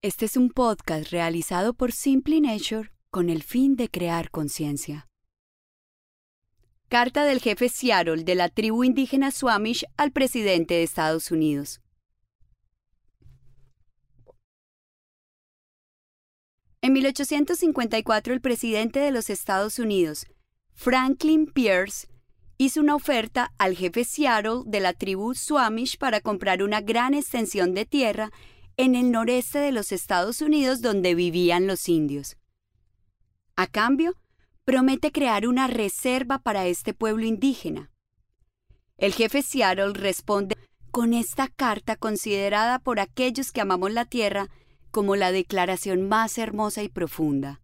Este es un podcast realizado por Simply Nature con el fin de crear conciencia. Carta del jefe Seattle de la tribu indígena Swamish al presidente de Estados Unidos. En 1854 el presidente de los Estados Unidos, Franklin Pierce, hizo una oferta al jefe Seattle de la tribu Swamish para comprar una gran extensión de tierra en el noreste de los Estados Unidos donde vivían los indios. A cambio, promete crear una reserva para este pueblo indígena. El jefe Seattle responde con esta carta considerada por aquellos que amamos la tierra como la declaración más hermosa y profunda.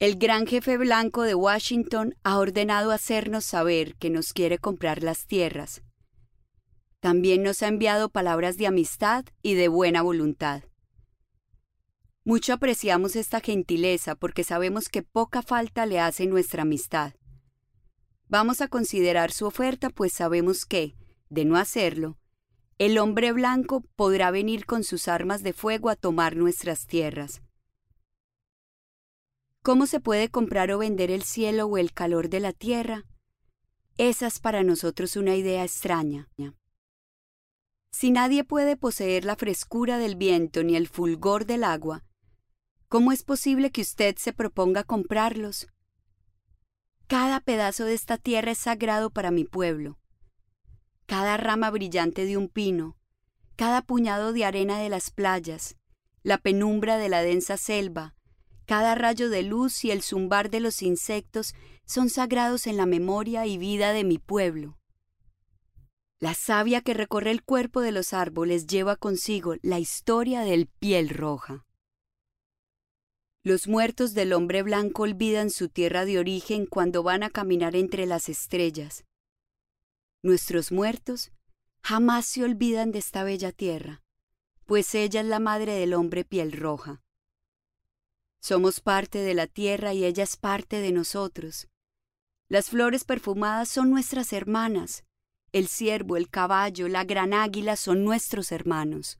El gran jefe blanco de Washington ha ordenado hacernos saber que nos quiere comprar las tierras, también nos ha enviado palabras de amistad y de buena voluntad. Mucho apreciamos esta gentileza porque sabemos que poca falta le hace nuestra amistad. Vamos a considerar su oferta pues sabemos que, de no hacerlo, el hombre blanco podrá venir con sus armas de fuego a tomar nuestras tierras. ¿Cómo se puede comprar o vender el cielo o el calor de la tierra? Esa es para nosotros una idea extraña. Si nadie puede poseer la frescura del viento ni el fulgor del agua, ¿cómo es posible que usted se proponga comprarlos? Cada pedazo de esta tierra es sagrado para mi pueblo. Cada rama brillante de un pino, cada puñado de arena de las playas, la penumbra de la densa selva, cada rayo de luz y el zumbar de los insectos son sagrados en la memoria y vida de mi pueblo. La savia que recorre el cuerpo de los árboles lleva consigo la historia del piel roja. Los muertos del hombre blanco olvidan su tierra de origen cuando van a caminar entre las estrellas. Nuestros muertos jamás se olvidan de esta bella tierra, pues ella es la madre del hombre piel roja. Somos parte de la tierra y ella es parte de nosotros. Las flores perfumadas son nuestras hermanas, el ciervo, el caballo, la gran águila son nuestros hermanos.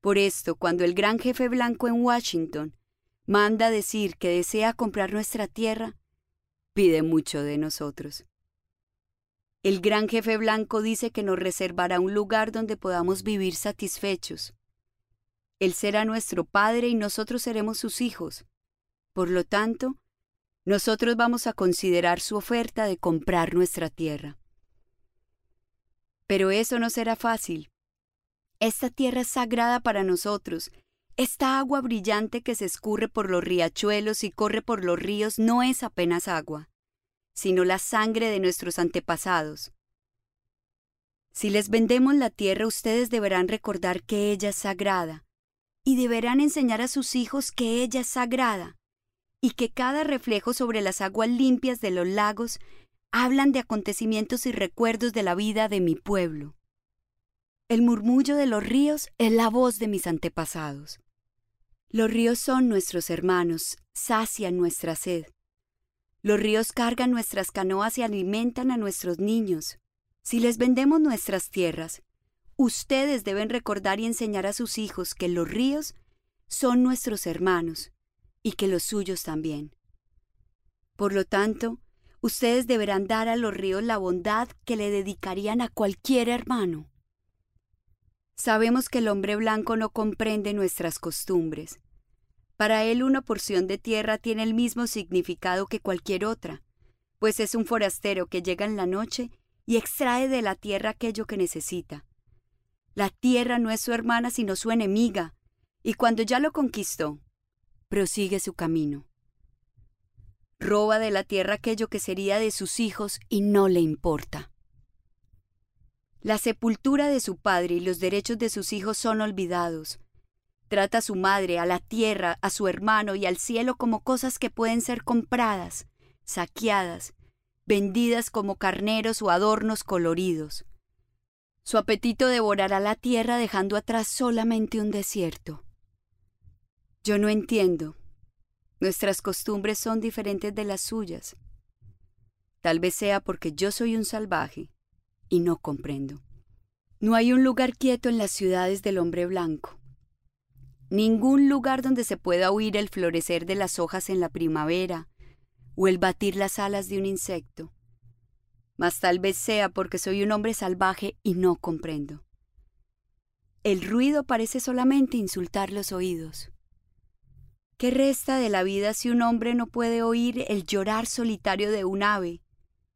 Por esto, cuando el gran jefe blanco en Washington manda decir que desea comprar nuestra tierra, pide mucho de nosotros. El gran jefe blanco dice que nos reservará un lugar donde podamos vivir satisfechos. Él será nuestro padre y nosotros seremos sus hijos. Por lo tanto, nosotros vamos a considerar su oferta de comprar nuestra tierra. Pero eso no será fácil. Esta tierra es sagrada para nosotros. Esta agua brillante que se escurre por los riachuelos y corre por los ríos no es apenas agua, sino la sangre de nuestros antepasados. Si les vendemos la tierra, ustedes deberán recordar que ella es sagrada, y deberán enseñar a sus hijos que ella es sagrada, y que cada reflejo sobre las aguas limpias de los lagos hablan de acontecimientos y recuerdos de la vida de mi pueblo. El murmullo de los ríos es la voz de mis antepasados. Los ríos son nuestros hermanos, sacian nuestra sed. Los ríos cargan nuestras canoas y alimentan a nuestros niños. Si les vendemos nuestras tierras, ustedes deben recordar y enseñar a sus hijos que los ríos son nuestros hermanos y que los suyos también. Por lo tanto, ustedes deberán dar a los ríos la bondad que le dedicarían a cualquier hermano. Sabemos que el hombre blanco no comprende nuestras costumbres. Para él una porción de tierra tiene el mismo significado que cualquier otra, pues es un forastero que llega en la noche y extrae de la tierra aquello que necesita. La tierra no es su hermana sino su enemiga, y cuando ya lo conquistó, prosigue su camino roba de la tierra aquello que sería de sus hijos y no le importa. La sepultura de su padre y los derechos de sus hijos son olvidados. Trata a su madre, a la tierra, a su hermano y al cielo como cosas que pueden ser compradas, saqueadas, vendidas como carneros o adornos coloridos. Su apetito devorará la tierra dejando atrás solamente un desierto. Yo no entiendo, Nuestras costumbres son diferentes de las suyas. Tal vez sea porque yo soy un salvaje y no comprendo. No hay un lugar quieto en las ciudades del hombre blanco. Ningún lugar donde se pueda oír el florecer de las hojas en la primavera o el batir las alas de un insecto. Mas tal vez sea porque soy un hombre salvaje y no comprendo. El ruido parece solamente insultar los oídos. ¿Qué resta de la vida si un hombre no puede oír el llorar solitario de un ave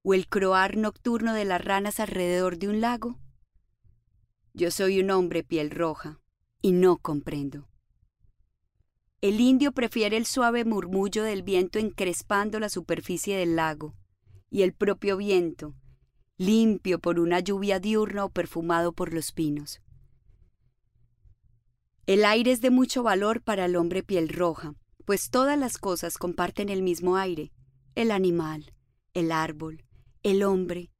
o el croar nocturno de las ranas alrededor de un lago? Yo soy un hombre piel roja y no comprendo. El indio prefiere el suave murmullo del viento encrespando la superficie del lago y el propio viento, limpio por una lluvia diurna o perfumado por los pinos. El aire es de mucho valor para el hombre piel roja, pues todas las cosas comparten el mismo aire, el animal, el árbol, el hombre,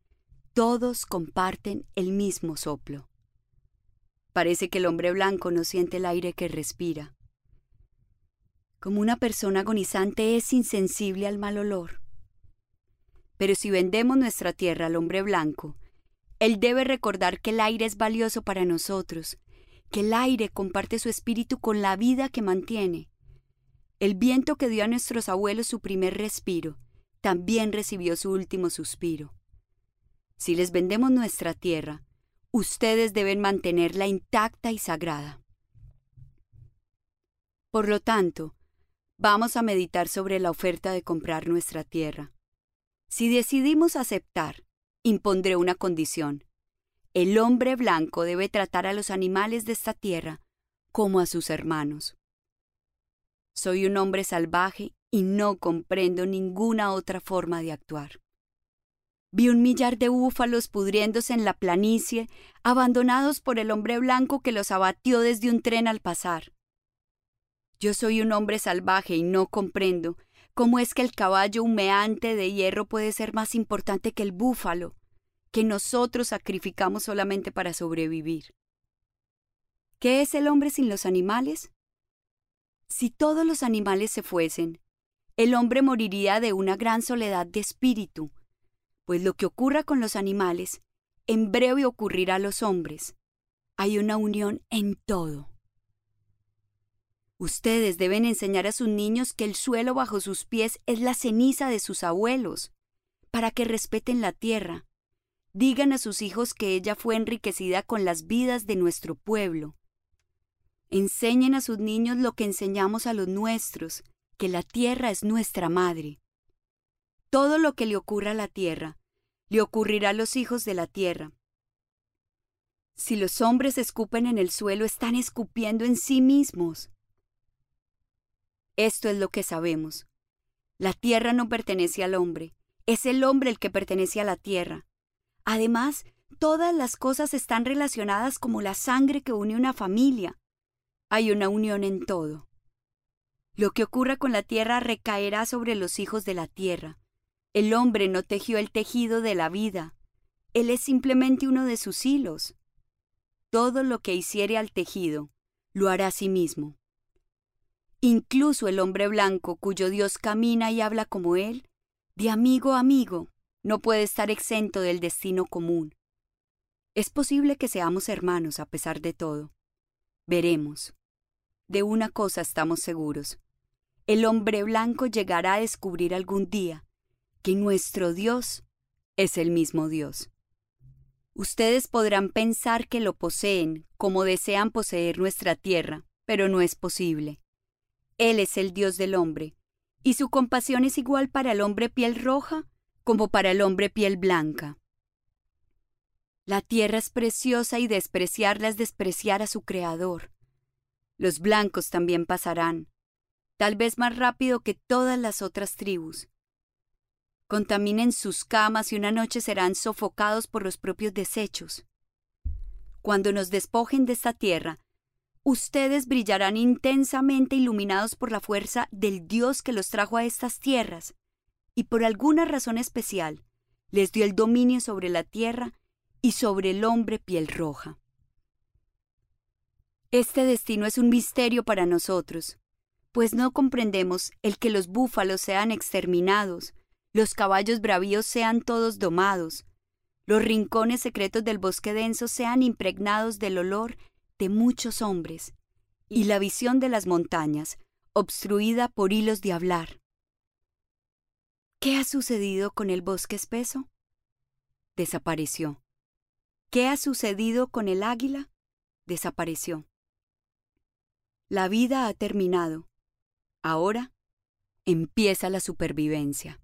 todos comparten el mismo soplo. Parece que el hombre blanco no siente el aire que respira. Como una persona agonizante es insensible al mal olor. Pero si vendemos nuestra tierra al hombre blanco, él debe recordar que el aire es valioso para nosotros, que el aire comparte su espíritu con la vida que mantiene. El viento que dio a nuestros abuelos su primer respiro, también recibió su último suspiro. Si les vendemos nuestra tierra, ustedes deben mantenerla intacta y sagrada. Por lo tanto, vamos a meditar sobre la oferta de comprar nuestra tierra. Si decidimos aceptar, impondré una condición. El hombre blanco debe tratar a los animales de esta tierra como a sus hermanos. Soy un hombre salvaje y no comprendo ninguna otra forma de actuar. Vi un millar de búfalos pudriéndose en la planicie, abandonados por el hombre blanco que los abatió desde un tren al pasar. Yo soy un hombre salvaje y no comprendo cómo es que el caballo humeante de hierro puede ser más importante que el búfalo, que nosotros sacrificamos solamente para sobrevivir. ¿Qué es el hombre sin los animales? Si todos los animales se fuesen, el hombre moriría de una gran soledad de espíritu, pues lo que ocurra con los animales, en breve ocurrirá a los hombres. Hay una unión en todo. Ustedes deben enseñar a sus niños que el suelo bajo sus pies es la ceniza de sus abuelos, para que respeten la tierra. Digan a sus hijos que ella fue enriquecida con las vidas de nuestro pueblo. Enseñen a sus niños lo que enseñamos a los nuestros, que la tierra es nuestra madre. Todo lo que le ocurra a la tierra, le ocurrirá a los hijos de la tierra. Si los hombres escupen en el suelo, están escupiendo en sí mismos. Esto es lo que sabemos. La tierra no pertenece al hombre, es el hombre el que pertenece a la tierra. Además, todas las cosas están relacionadas como la sangre que une una familia. Hay una unión en todo. Lo que ocurra con la tierra recaerá sobre los hijos de la tierra. El hombre no tejió el tejido de la vida. Él es simplemente uno de sus hilos. Todo lo que hiciere al tejido, lo hará a sí mismo. Incluso el hombre blanco, cuyo Dios camina y habla como él, de amigo a amigo, no puede estar exento del destino común. Es posible que seamos hermanos a pesar de todo. Veremos. De una cosa estamos seguros. El hombre blanco llegará a descubrir algún día que nuestro Dios es el mismo Dios. Ustedes podrán pensar que lo poseen como desean poseer nuestra tierra, pero no es posible. Él es el Dios del hombre, y su compasión es igual para el hombre piel roja como para el hombre piel blanca. La tierra es preciosa y despreciarla es despreciar a su Creador. Los blancos también pasarán, tal vez más rápido que todas las otras tribus, contaminen sus camas y una noche serán sofocados por los propios desechos. Cuando nos despojen de esta tierra, ustedes brillarán intensamente iluminados por la fuerza del Dios que los trajo a estas tierras, y por alguna razón especial les dio el dominio sobre la tierra y sobre el hombre piel roja. Este destino es un misterio para nosotros, pues no comprendemos el que los búfalos sean exterminados, los caballos bravíos sean todos domados, los rincones secretos del bosque denso sean impregnados del olor de muchos hombres, y la visión de las montañas, obstruida por hilos de hablar. ¿Qué ha sucedido con el bosque espeso? Desapareció. ¿Qué ha sucedido con el águila? Desapareció. La vida ha terminado. Ahora empieza la supervivencia.